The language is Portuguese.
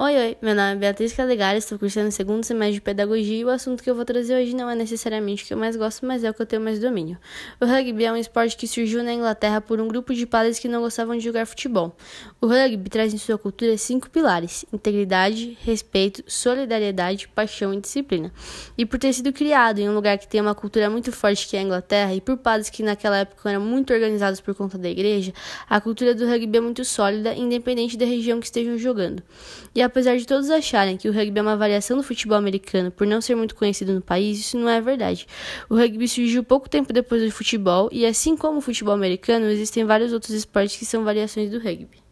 Oi, oi, meu nome é Beatriz Calegari, estou cursando o segundo semestre de Pedagogia e o assunto que eu vou trazer hoje não é necessariamente o que eu mais gosto, mas é o que eu tenho mais domínio. O rugby é um esporte que surgiu na Inglaterra por um grupo de padres que não gostavam de jogar futebol. O rugby traz em sua cultura cinco pilares: integridade, respeito, solidariedade, paixão e disciplina. E por ter sido criado em um lugar que tem uma cultura muito forte que é a Inglaterra e por padres que naquela época eram muito organizados por conta da igreja, a cultura do rugby é muito sólida, independente da região que estejam jogando. E apesar de todos acharem que o rugby é uma variação do futebol americano por não ser muito conhecido no país, isso não é verdade. O rugby surgiu pouco tempo depois do futebol e, assim como o futebol americano, existem vários outros esportes que são variações do rugby.